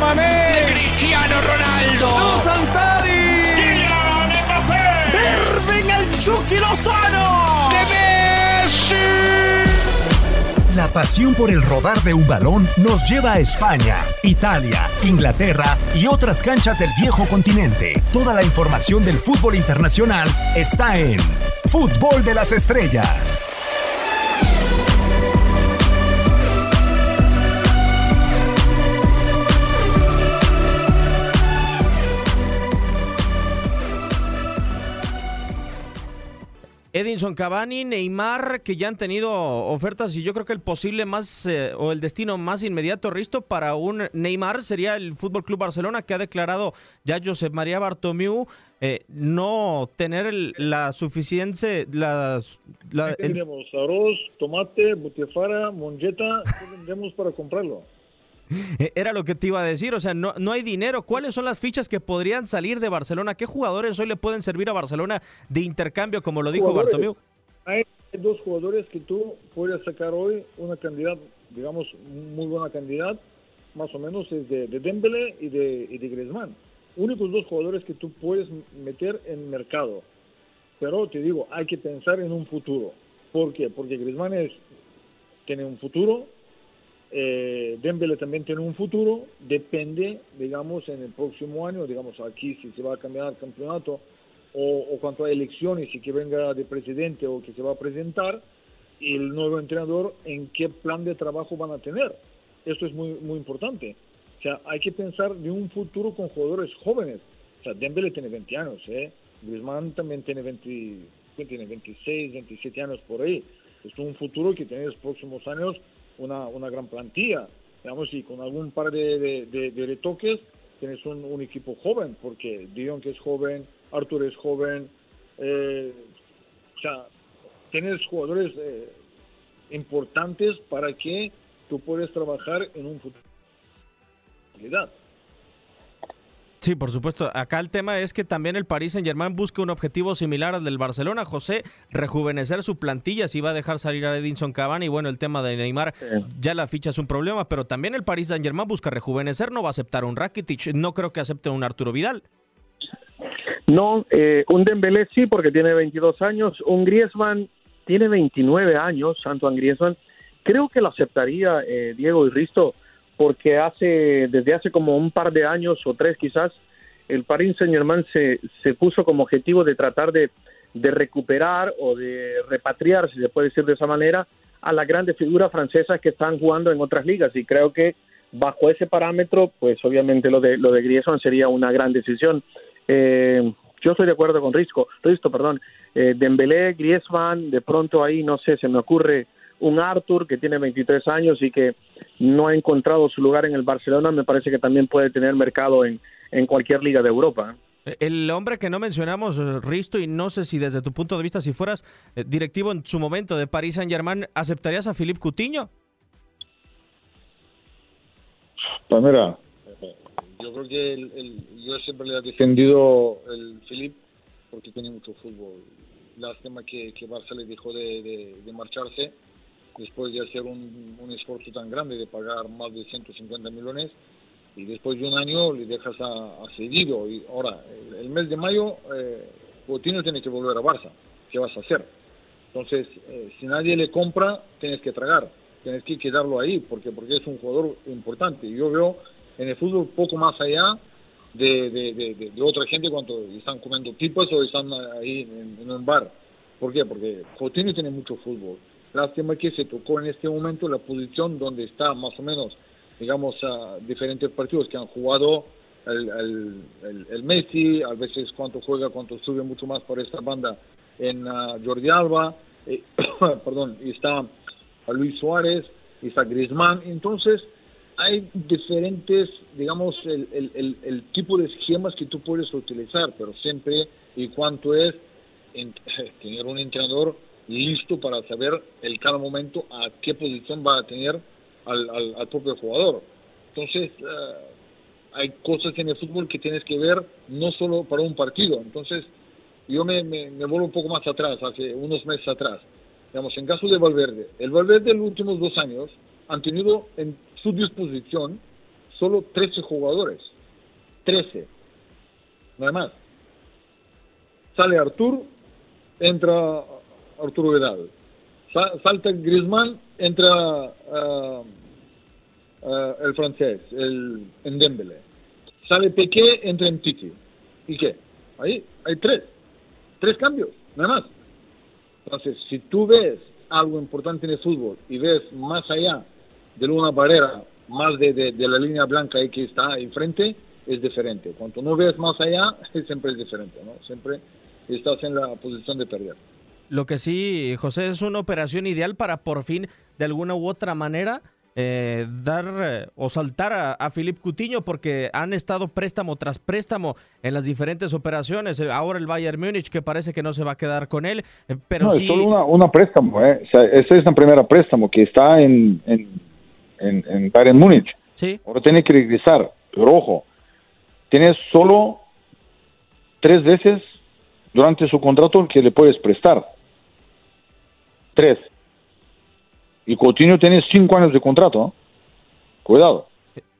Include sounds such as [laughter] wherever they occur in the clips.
Mané. Cristiano Ronaldo. ¡No Santari. Kylian Mbappé. Irving el Chucky Lozano. De Messi. La pasión por el rodar de un balón nos lleva a España, Italia, Inglaterra y otras canchas del viejo continente. Toda la información del fútbol internacional está en Fútbol de las Estrellas. Edinson Cavani, Neymar, que ya han tenido ofertas y yo creo que el posible más eh, o el destino más inmediato, Risto, para un Neymar sería el Fútbol Club Barcelona, que ha declarado ya Josep María Bartomeu eh, no tener el- la suficiente. La, la- el- Tendremos arroz, tomate, butifarra, monjeta, ¿qué tendremos para comprarlo? [laughs] era lo que te iba a decir, o sea, no, no hay dinero. ¿Cuáles son las fichas que podrían salir de Barcelona? ¿Qué jugadores hoy le pueden servir a Barcelona de intercambio, como lo dijo. Bartomeu? Hay dos jugadores que tú puedes sacar hoy una cantidad, digamos, muy buena cantidad, más o menos es de, de Dembélé y de, y de Griezmann. Únicos dos jugadores que tú puedes meter en mercado. Pero te digo, hay que pensar en un futuro. ¿Por qué? Porque Griezmann es, tiene un futuro, eh, también tiene un futuro, depende, digamos, en el próximo año, digamos, aquí si se va a cambiar el campeonato o, o cuanto a elecciones y que venga de presidente o que se va a presentar, el nuevo entrenador en qué plan de trabajo van a tener. Esto es muy, muy importante. O sea, hay que pensar de un futuro con jugadores jóvenes. O sea, Dembélé tiene 20 años, ¿eh? Griezmann también tiene 20, ¿qué tiene 26, 27 años por ahí. Es un futuro que tiene en los próximos años una, una gran plantilla. Digamos, y con algún par de, de- de- de retoques tienes un, equipo joven, porque Dion que es joven, Arthur es joven, eh, o sea, tienes jugadores eh, importantes para que tú puedas trabajar en un futuro. Sí, por supuesto. Acá el tema es que también el Paris Saint Germain busca un objetivo similar al del Barcelona, José, rejuvenecer su plantilla, si va a dejar salir a Edinson Cavani, y bueno, el tema de Neymar, ya la ficha es un problema, pero también el Paris Saint Germain busca rejuvenecer, no va a aceptar un Rakitic, no creo que acepte un Arturo Vidal. No, eh, un Dembélé sí, porque tiene 22 años. Un Griezmann tiene 29 años, Antoine Griezmann. Creo que lo aceptaría eh, Diego y Risto, porque hace desde hace como un par de años o tres quizás, el Paris Saint-Germain se, se puso como objetivo de tratar de, de recuperar o de repatriar, si se puede decir de esa manera, a las grandes figuras francesas que están jugando en otras ligas. Y creo que bajo ese parámetro, pues obviamente lo de, lo de Griezmann sería una gran decisión. Eh, yo estoy de acuerdo con Risco, Risto, perdón. Eh, Dembélé, Griezmann, de pronto ahí, no sé, se me ocurre un Arthur que tiene 23 años y que no ha encontrado su lugar en el Barcelona, me parece que también puede tener mercado en, en cualquier liga de Europa. El hombre que no mencionamos, Risto, y no sé si desde tu punto de vista, si fueras eh, directivo en su momento de Paris Saint Germain, ¿aceptarías a Philippe Coutinho? Pues mira, yo creo que el, el- yo siempre le he defendido el Philip porque tiene mucho fútbol. Lástima que, que Barça le dejó de, de- de marcharse después de hacer un, esfuerzo tan grande de pagar más de 150 millones y después de un año le dejas a, a cedido. Y ahora, el, mes de mayo, eh, Coutinho tiene que volver a Barça. ¿Qué vas a hacer? Entonces, eh, si nadie le compra, tienes que tragar, tienes que quedarlo ahí, porque porque es un jugador importante. Yo veo en el fútbol poco más allá de otra gente cuando están comiendo pipas o están ahí en, en un bar. ¿Por qué? Porque Coutinho tiene mucho fútbol. Lástima que se tocó en este momento la posición donde está más o menos, digamos, a diferentes partidos que han jugado el, el, el- el Messi, a veces cuánto juega, cuánto sube mucho más por esta banda en ah, Jordi Alba, eh, [coughs] perdón, está Luis Suárez, está Griezmann, entonces hay diferentes, digamos, el, el, el, el tipo de esquemas que tú puedes utilizar, pero siempre y cuanto es en- [laughs] tener un entrenador listo para saber el cada momento a qué posición va a tener al, propio jugador. Entonces, eh, hay cosas en el fútbol que tienes que ver no solo para un partido. Entonces, yo me, me, me vuelvo un poco más atrás, hace unos meses atrás. Digamos, en caso de Valverde, el Valverde en los últimos dos años han tenido en su disposición solo 13 jugadores. 13. Nada más. Sale Artur, entra Arturo Vidal. salta Griezmann, entra ah, ah, el francés, el Dembélé. Sale Pequé, entra en Titi. ¿Y qué? Ahí hay tres. Tres cambios, nada más. Entonces, si tú ves algo importante en el fútbol y ves más allá de una barrera, más de, de, la línea blanca ahí que está enfrente, es diferente. Cuando no ves más allá, [laughs] siempre es diferente, ¿no? Siempre estás en la posición de perder. Lo que sí, José, es una operación ideal para por fin, de alguna u otra manera, eh, dar eh, o saltar a, a Philip Cutiño porque han estado préstamo tras préstamo en las diferentes operaciones. Eh, ahora el Bayern Múnich que parece que no se va a quedar con él, pero no, sí... es solo una, préstamo, ¿eh? O esa es la primera préstamo que está en, en, en, Bayern Múnich. Sí. Ahora tiene que regresar, pero ojo, tiene solo tres veces durante su contrato que le puedes prestar. Tres. Y Coutinho tiene cinco años de contrato. Cuidado.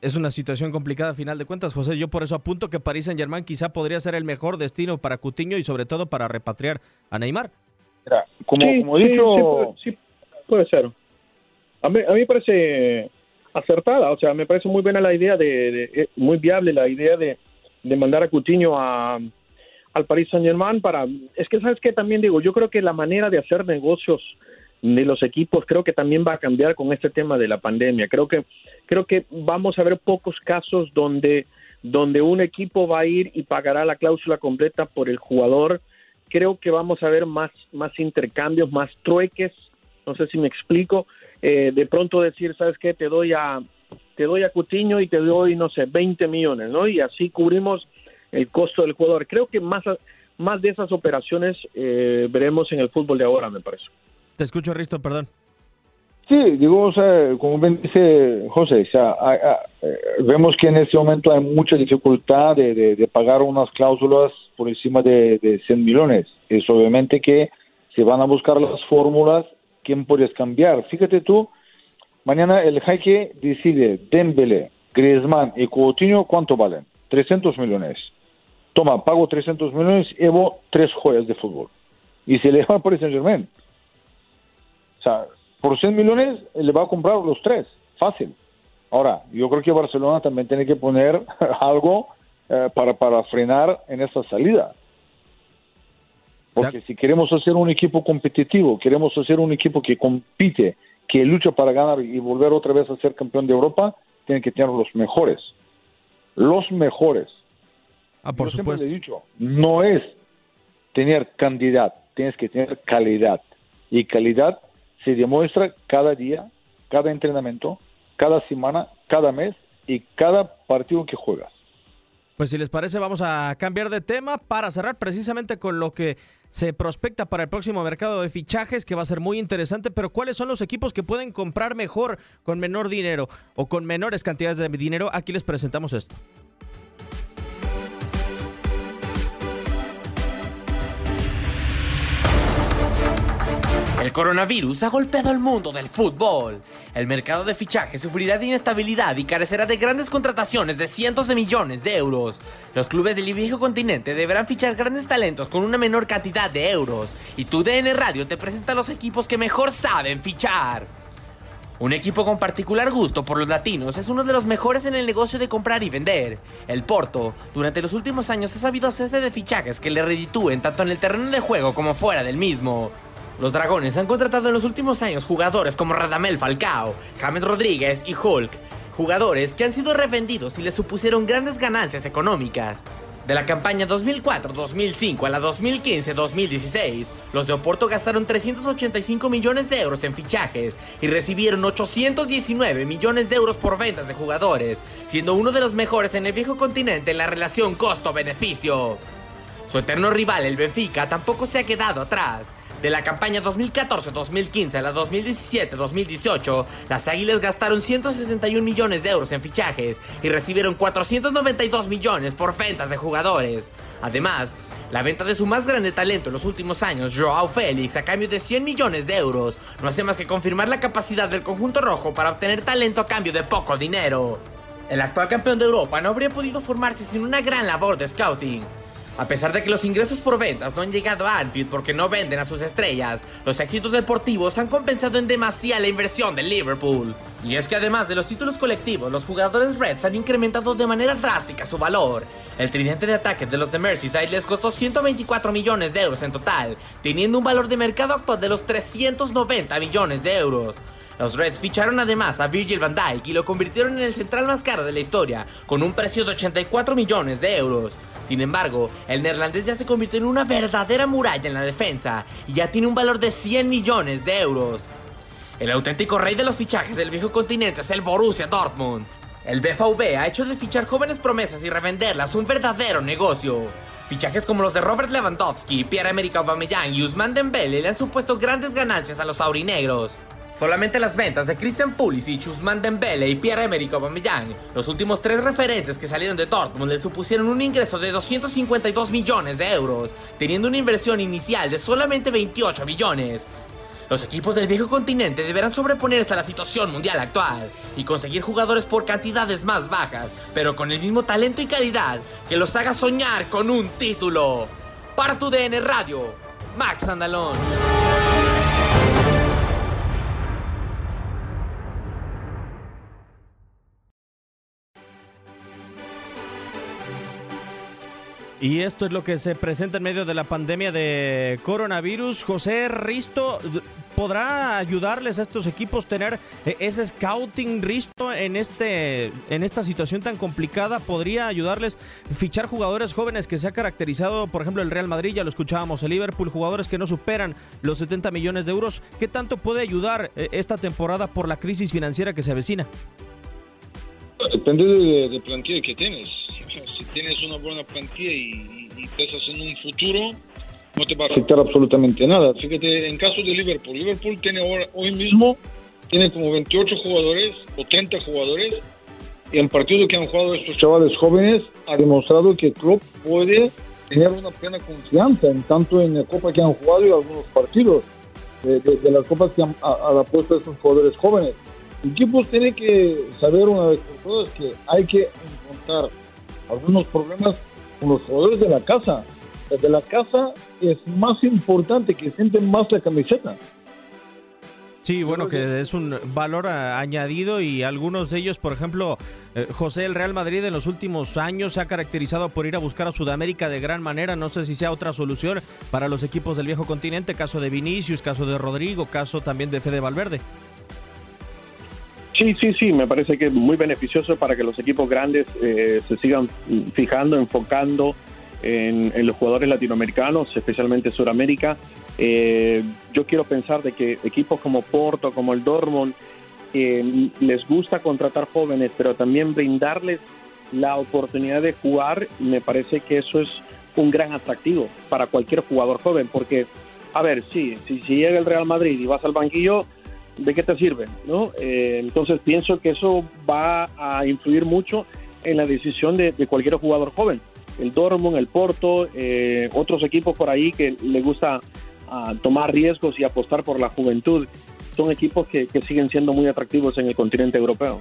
Es una situación complicada a final de cuentas, José. Yo por eso apunto que París Saint Germain quizá podría ser el mejor destino para Coutinho y sobre todo para repatriar a Neymar. como, como he dicho... Sí, puede ser. A mí, a mí me parece acertada, o sea, me parece muy buena la idea de, eh, muy viable la idea de, de mandar a Coutinho a, al Paris Saint Germain para, es que sabes que también digo, yo creo que la manera de hacer negocios de los equipos creo que también va a cambiar con este tema de la pandemia. Creo que creo que vamos a ver pocos casos donde donde un equipo va a ir y pagará la cláusula completa por el jugador. Creo que vamos a ver más más intercambios, más trueques. No sé si me explico. Eh, de pronto decir, sabes qué, te doy a te doy a Cutiño y te doy no sé 20 millones, ¿no? Y así cubrimos el costo del jugador. Creo que más más de esas operaciones eh, veremos en el fútbol de ahora, me parece. Te escucho, Risto, perdón. Sí, digo, o sea, como bien dice José, o sea, eh, vemos que en este momento hay mucha dificultad de, pagar unas cláusulas por encima de, de, 100 millones. Es obviamente que se van a buscar las fórmulas, ¿quién puedes cambiar? Fíjate tú, mañana el Jaque decide Dembélé, Griezmann y Coutinho, ¿cuánto valen? 300 millones. Toma, pago 300 millones, llevo tres joyas de fútbol. Y se le va por Saint Germain. O sea, por 100 millones le va a comprar los tres, fácil. Ahora, yo creo que Barcelona también tiene que poner [laughs] algo eh, para, para frenar en esa salida. Porque si queremos hacer un equipo competitivo, queremos hacer un equipo que compite, que lucha para ganar y volver otra vez a ser campeón de Europa, tienen que tener los mejores. Los mejores. Ah, por Yo supuesto. Siempre he dicho, no es tener cantidad, tienes que tener calidad. Y calidad se demuestra cada día, cada entrenamiento, cada semana, cada mes y cada partido que juegas. Pues si les parece, vamos a cambiar de tema para cerrar precisamente con lo que se prospecta para el próximo mercado de fichajes, que va a ser muy interesante, pero ¿cuáles son los equipos que pueden comprar mejor con menor dinero o con menores cantidades de dinero? Aquí les presentamos esto. Coronavirus ha golpeado al mundo del fútbol. El mercado de fichajes sufrirá de inestabilidad y carecerá de grandes contrataciones de cientos de millones de euros. Los clubes del viejo continente deberán fichar grandes talentos con una menor cantidad de euros. Y tu DN Radio te presenta los equipos que mejor saben fichar. Un equipo con particular gusto por los latinos es uno de los mejores en el negocio de comprar y vender. El Porto, durante los últimos años ha sabido hacerse de fichajes que le reditúen tanto en el terreno de juego como fuera del mismo. Los Dragones han contratado en los últimos años jugadores como Radamel Falcao, James Rodríguez y Hulk, jugadores que han sido revendidos y les supusieron grandes ganancias económicas. De la campaña 2004-2005 a la 2015-2016, los de Oporto gastaron 385 millones de euros en fichajes y recibieron 819 millones de euros por ventas de jugadores, siendo uno de los mejores en el viejo continente en la relación costo-beneficio. Su eterno rival, el Benfica, tampoco se ha quedado atrás. De la campaña 2014-2015 a la 2017-2018, las Águilas gastaron 161 millones de euros en fichajes y recibieron 492 millones por ventas de jugadores. Además, la venta de su más grande talento en los últimos años, Joao Félix, a cambio de 100 millones de euros, no hace más que confirmar la capacidad del conjunto rojo para obtener talento a cambio de poco dinero. El actual campeón de Europa no habría podido formarse sin una gran labor de scouting. A pesar de que los ingresos por ventas no han llegado a Anfield porque no venden a sus estrellas, los éxitos deportivos han compensado en demasía la inversión de Liverpool. Y es que además de los títulos colectivos, los jugadores Reds han incrementado de manera drástica su valor. El tridente de ataque de los de Merseyside les costó 124 millones de euros en total, teniendo un valor de mercado actual de los 390 millones de euros. Los Reds ficharon además a Virgil van Dijk y lo convirtieron en el central más caro de la historia, con un precio de 84 millones de euros. Sin embargo, el neerlandés ya se convirtió en una verdadera muralla en la defensa y ya tiene un valor de 100 millones de euros. El auténtico rey de los fichajes del viejo continente es el Borussia Dortmund. El BVB ha hecho de fichar jóvenes promesas y revenderlas un verdadero negocio. Fichajes como los de Robert Lewandowski, Pierre-Emerick Aubameyang y Usman Dembele le han supuesto grandes ganancias a los aurinegros. Solamente las ventas de Christian Pulisic, Usman Dembele y Pierre-Emerick Aubameyang, los últimos tres referentes que salieron de Dortmund le supusieron un ingreso de 252 millones de euros, teniendo una inversión inicial de solamente 28 millones. Los equipos del viejo continente deberán sobreponerse a la situación mundial actual y conseguir jugadores por cantidades más bajas, pero con el mismo talento y calidad que los haga soñar con un título. Para tu DN Radio, Max Andalón. Y esto es lo que se presenta en medio de la pandemia de coronavirus. José Risto, ¿podrá ayudarles a estos equipos tener eh, ese scouting Risto en, este, en esta situación tan complicada? ¿Podría ayudarles fichar jugadores jóvenes que se ha caracterizado, por ejemplo, el Real Madrid, ya lo escuchábamos, el Liverpool, jugadores que no superan los 70 millones de euros? ¿Qué tanto puede ayudar eh, esta temporada por la crisis financiera que se avecina? Depende de, de plantilla que tienes tienes una buena plantilla y, y, piensas en un futuro, no te va a afectar absolutamente nada. Fíjate, en caso de Liverpool, Liverpool tiene ahora, hoy mismo tiene como 28 jugadores o 30 jugadores y en partido que han jugado estos chavales jóvenes ha demostrado que Klopp puede tener una plena confianza en tanto en la Copa que han jugado y algunos partidos de, de, de las Copas que han puesto a estos jugadores jóvenes. Equipos tienen que saber una vez por todas que hay que encontrar algunos problemas con los jugadores de la casa. Desde la casa es más importante que sienten más la camiseta. Sí, bueno, que es un valor añadido y algunos de ellos, por ejemplo, eh, José, el Real Madrid en los últimos años se ha caracterizado por ir a buscar a Sudamérica de gran manera. No sé si sea otra solución para los equipos del viejo continente, caso de Vinicius, caso de Rodrigo, caso también de Fede Valverde. Sí, sí, sí, me parece que es muy beneficioso para que los equipos grandes eh, se sigan fijando, enfocando en, los jugadores latinoamericanos, especialmente Sudamérica. Eh, yo quiero pensar de que equipos como Porto, como el Dortmund, eh, les gusta contratar jóvenes, pero también brindarles la oportunidad de jugar, me parece que eso es un gran atractivo para cualquier jugador joven, porque, a ver, sí, si, si llega el Real Madrid y vas al banquillo, ¿de qué te sirve? ¿no? Eh, entonces pienso que eso va a influir mucho en la decisión de, cualquier jugador joven. El Dortmund, el Porto, eh, otros equipos por ahí que le gusta uh, tomar riesgos y apostar por la juventud, son equipos que siguen siendo muy atractivos en el continente europeo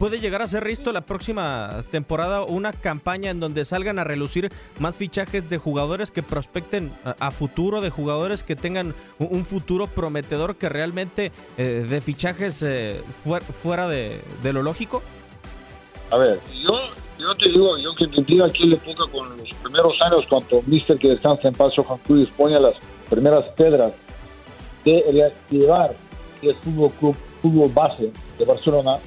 puede llegar a ser Risto la próxima temporada una campaña en donde salgan a relucir más fichajes de jugadores que prospecten a, futuro, de jugadores que tengan un, futuro prometedor que realmente eh, de fichajes eh, fuera, de, lo lógico? A ver, yo, yo te digo, yo que viví aquí en la época con los primeros años, cuando Mister que descansa en paz, Johan Cruz pone las primeras piedras de reactivar el fútbol club, fútbol base de Barcelona,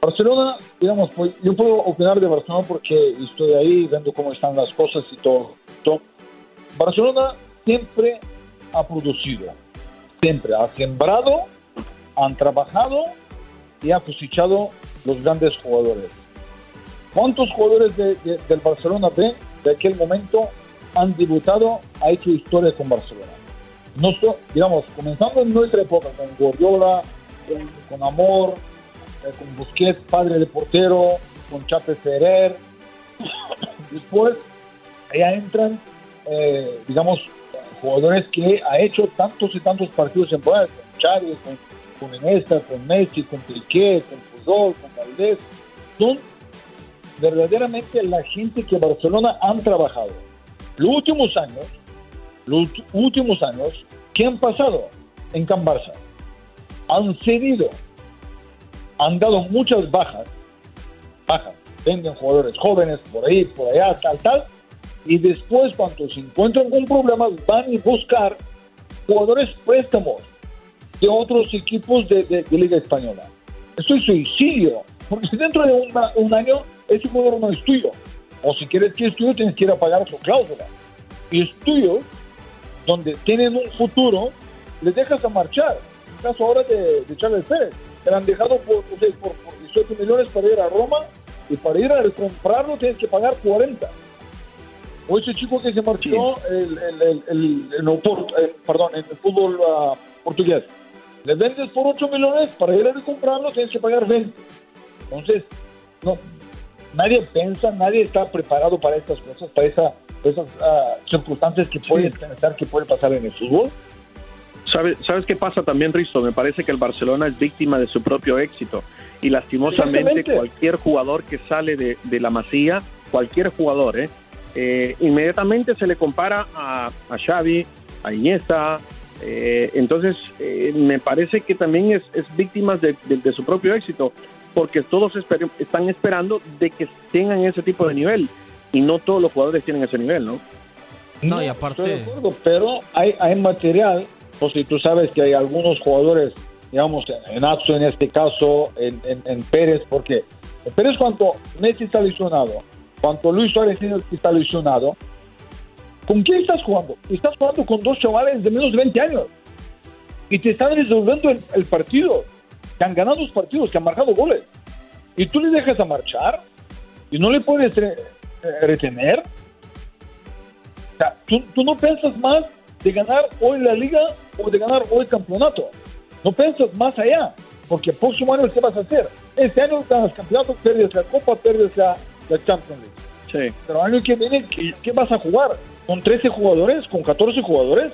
Barcelona, digamos, pues yo puedo opinar de Barcelona porque estoy ahí viendo cómo están las cosas y todo. todo. Barcelona siempre ha producido, siempre ha sembrado, han trabajado y ha cosechado los grandes jugadores. ¿Cuántos jugadores de, de, del Barcelona B de aquel momento han debutado, ha hecho historia con Barcelona? Nosotros, digamos, comenzando en nuestra época, con Guardiola, con, con Amor, eh, con Busquets, padre de portero, con Chape Ferrer. [coughs] Después, allá entran, eh, digamos, jugadores que ha hecho tantos y tantos partidos en poder, con Chávez, con, con Iniesta, con Messi, con Piqué, con Pujol, con Valdés. son verdaderamente la gente que Barcelona han trabajado. Los últimos años, los últimos años, ¿qué han pasado en Can Barça? Han cedido, han dado muchas bajas, bajas, venden jugadores jóvenes por ahí, por allá, tal, tal, y después cuando se encuentran con problemas van a buscar jugadores préstamos de otros equipos de, Liga Española. Esto es suicidio, porque dentro de un año ese jugador no es tuyo. O si quieres que es tuyo, tienes que ir a pagar su cláusula. Y es tuyo, donde tienen un futuro, les dejas a marchar. En caso ahora de, Charles Pérez, te han dejado por, por, 18 millones para ir a Roma y para ir a comprarlo tienes que pagar 40. O ese chico que se marchó el, el, el, eh, perdón, en el fútbol uh, portugués. Le vendes por 8 millones, para ir a comprarlo tienes que pagar 20. Entonces, no, nadie piensa, nadie está preparado para estas cosas, para esa, esas uh, circunstancias que pueden pensar que puede pasar en el fútbol. ¿Sabes, ¿Sabes qué pasa también, Risto? Me parece que el Barcelona es víctima de su propio éxito. Y lastimosamente cualquier jugador que sale de, de la masía, cualquier jugador, ¿eh? Eh, inmediatamente se le compara a, a Xavi, a Iniesta. Eh, entonces, eh, me parece que también es, es víctima de, su propio éxito, porque todos están esperando de que tengan ese tipo de nivel y no todos los jugadores tienen ese nivel, ¿no? No, y aparte. pero hay, hay material, o si tú sabes que hay algunos jugadores, digamos, en Axo en este caso, en, en, Pérez, porque Pérez, cuando Messi está lesionado, cuando Luis Suárez está lesionado, ¿con quién estás jugando? Estás jugando con dos chavales de menos de 20 años y te están resolviendo el, partido, que han ganado los partidos, que han marcado goles. Y tú le dejas a marchar y no le puedes eh, retener. O sea, tú, tú no piensas más de ganar hoy la liga o de ganar hoy el campeonato. No piensas más allá, porque el próximo año, ¿qué vas a hacer? Este año ganas campeonato, pierdes la copa, pierdes la, la Champions League. Sí. Pero año que viene, ¿qué, vas a jugar? ¿Con 13 jugadores? ¿Con 14 jugadores?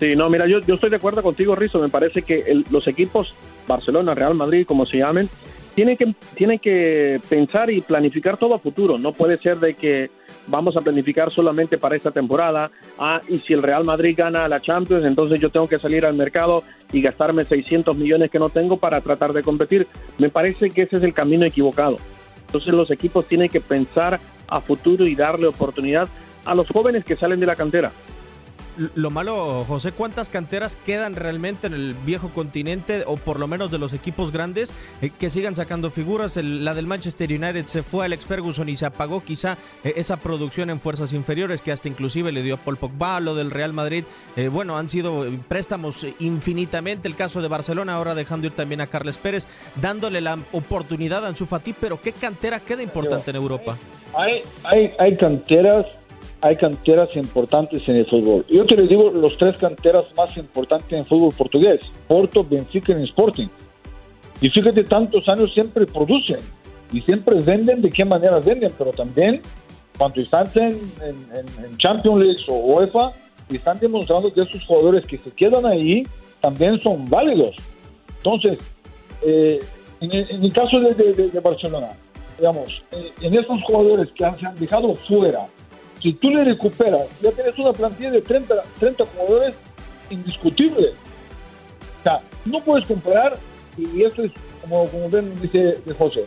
Sí, no, mira, yo, yo estoy de acuerdo contigo, Rizzo. Me parece que los equipos, Barcelona, Real Madrid, como se llamen, tienen que, tienen que pensar y planificar todo a futuro. No puede ser de que vamos a planificar solamente para esta temporada. Ah, y si el Real Madrid gana la Champions, entonces yo tengo que salir al mercado y gastarme 600 millones que no tengo para tratar de competir. Me parece que ese es el camino equivocado. Entonces los equipos tienen que pensar a futuro y darle oportunidad a los jóvenes que salen de la cantera. Lo malo, José, ¿cuántas canteras quedan realmente en el viejo continente o por lo menos de los equipos grandes eh, que sigan sacando figuras? la del Manchester United se fue Alex Ferguson y se apagó quizá eh, esa producción en fuerzas inferiores que hasta inclusive le dio a Paul Pogba, lo del Real Madrid. Eh, bueno, han sido préstamos infinitamente. El caso de Barcelona ahora dejando ir también a Carles Pérez, dándole la oportunidad a Ansu Fati, pero ¿qué cantera queda importante en Europa? Hay, hay, hay canteras hay canteras importantes en el fútbol. Yo te les digo los tres canteras más importantes en el fútbol portugués, Porto, Benfica y Sporting. Y fíjate, tantos años siempre producen y siempre venden de qué manera venden, pero también cuando están en, Champions League o UEFA, están demostrando que esos jugadores que se quedan ahí también son válidos. Entonces, eh, en, el, caso de, Barcelona, digamos, eh, en esos jugadores que han, se han dejado fuera, si tú le recuperas, ya tienes una plantilla de 30, 30 jugadores indiscutibles. O no puedes comparar, y eso es como, como ven, dice de José,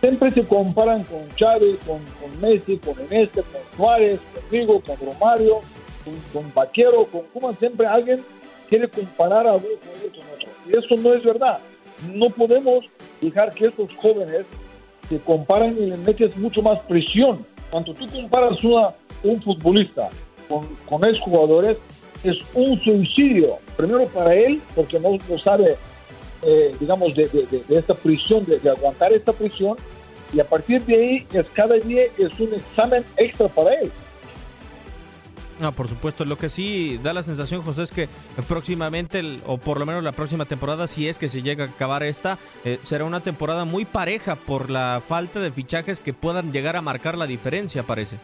siempre se comparan con Chávez, con, con Messi, con Eneste, con Suárez, conmigo, con Romario, con, con Vaquero, con Cuman, siempre alguien quiere comparar a uno con otro. Y eso no es verdad. No podemos dejar que estos jóvenes se comparen y le metes mucho más presión cuando tú comparas una, un futbolista con, con jugadores, es un suicidio. Primero para él, porque no, sabe, eh, digamos, de, esta prisión, de, aguantar esta prisión, y a partir de ahí, es, cada día es un examen extra para él. No, por supuesto. Lo que sí da la sensación, José, es que próximamente, o por lo menos la próxima temporada, si es que se llega a acabar esta, eh, será una temporada muy pareja por la falta de fichajes que puedan llegar a marcar la diferencia, parece.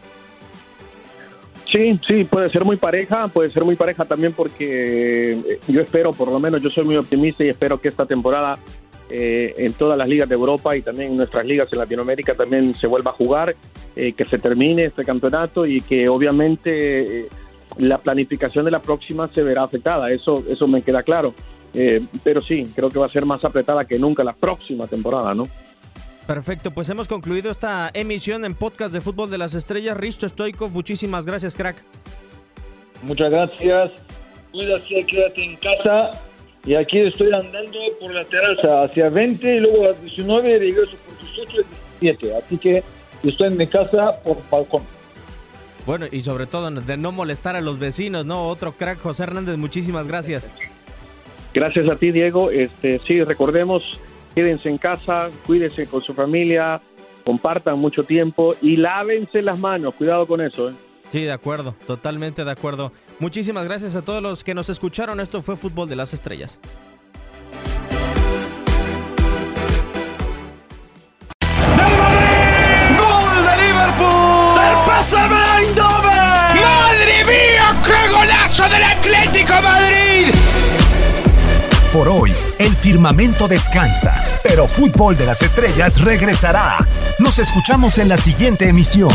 Sí, sí, puede ser muy pareja, puede ser muy pareja también porque eh, yo espero, por lo menos yo soy muy optimista y espero que esta temporada eh, en todas las ligas de Europa y también en nuestras ligas en Latinoamérica también se vuelva a jugar, eh, que se termine este campeonato y que obviamente eh, la planificación de la próxima se verá afectada, eso, eso me queda claro. Eh, pero sí, creo que va a ser más apretada que nunca la próxima temporada, ¿no? Perfecto, pues hemos concluido esta emisión en podcast de Fútbol de las Estrellas. Risto Stoikov, muchísimas gracias, crack. Muchas gracias. Cuídate, quédate en casa. Y aquí estoy andando por la terraza hacia 20 y luego a 19 regreso por 18 y 17. Así que estoy en mi casa por balcón. Bueno, y sobre todo de no molestar a los vecinos, ¿no? Otro crack, José Hernández, muchísimas gracias. Gracias a ti, Diego. Este, sí, recordemos, quédense en casa, cuídense con su familia, compartan mucho tiempo y lávense las manos. Cuidado con eso. ¿eh? Sí, de acuerdo, totalmente de acuerdo. Muchísimas gracias a todos los que nos escucharon. Esto fue Fútbol de las Estrellas. ¡Gol de Liverpool! ¡Del PSV Eindhoven! ¡Madre mía, qué golazo del Atlético Madrid! Por hoy, el firmamento descansa, pero Fútbol de las Estrellas regresará. Nos escuchamos en la siguiente emisión.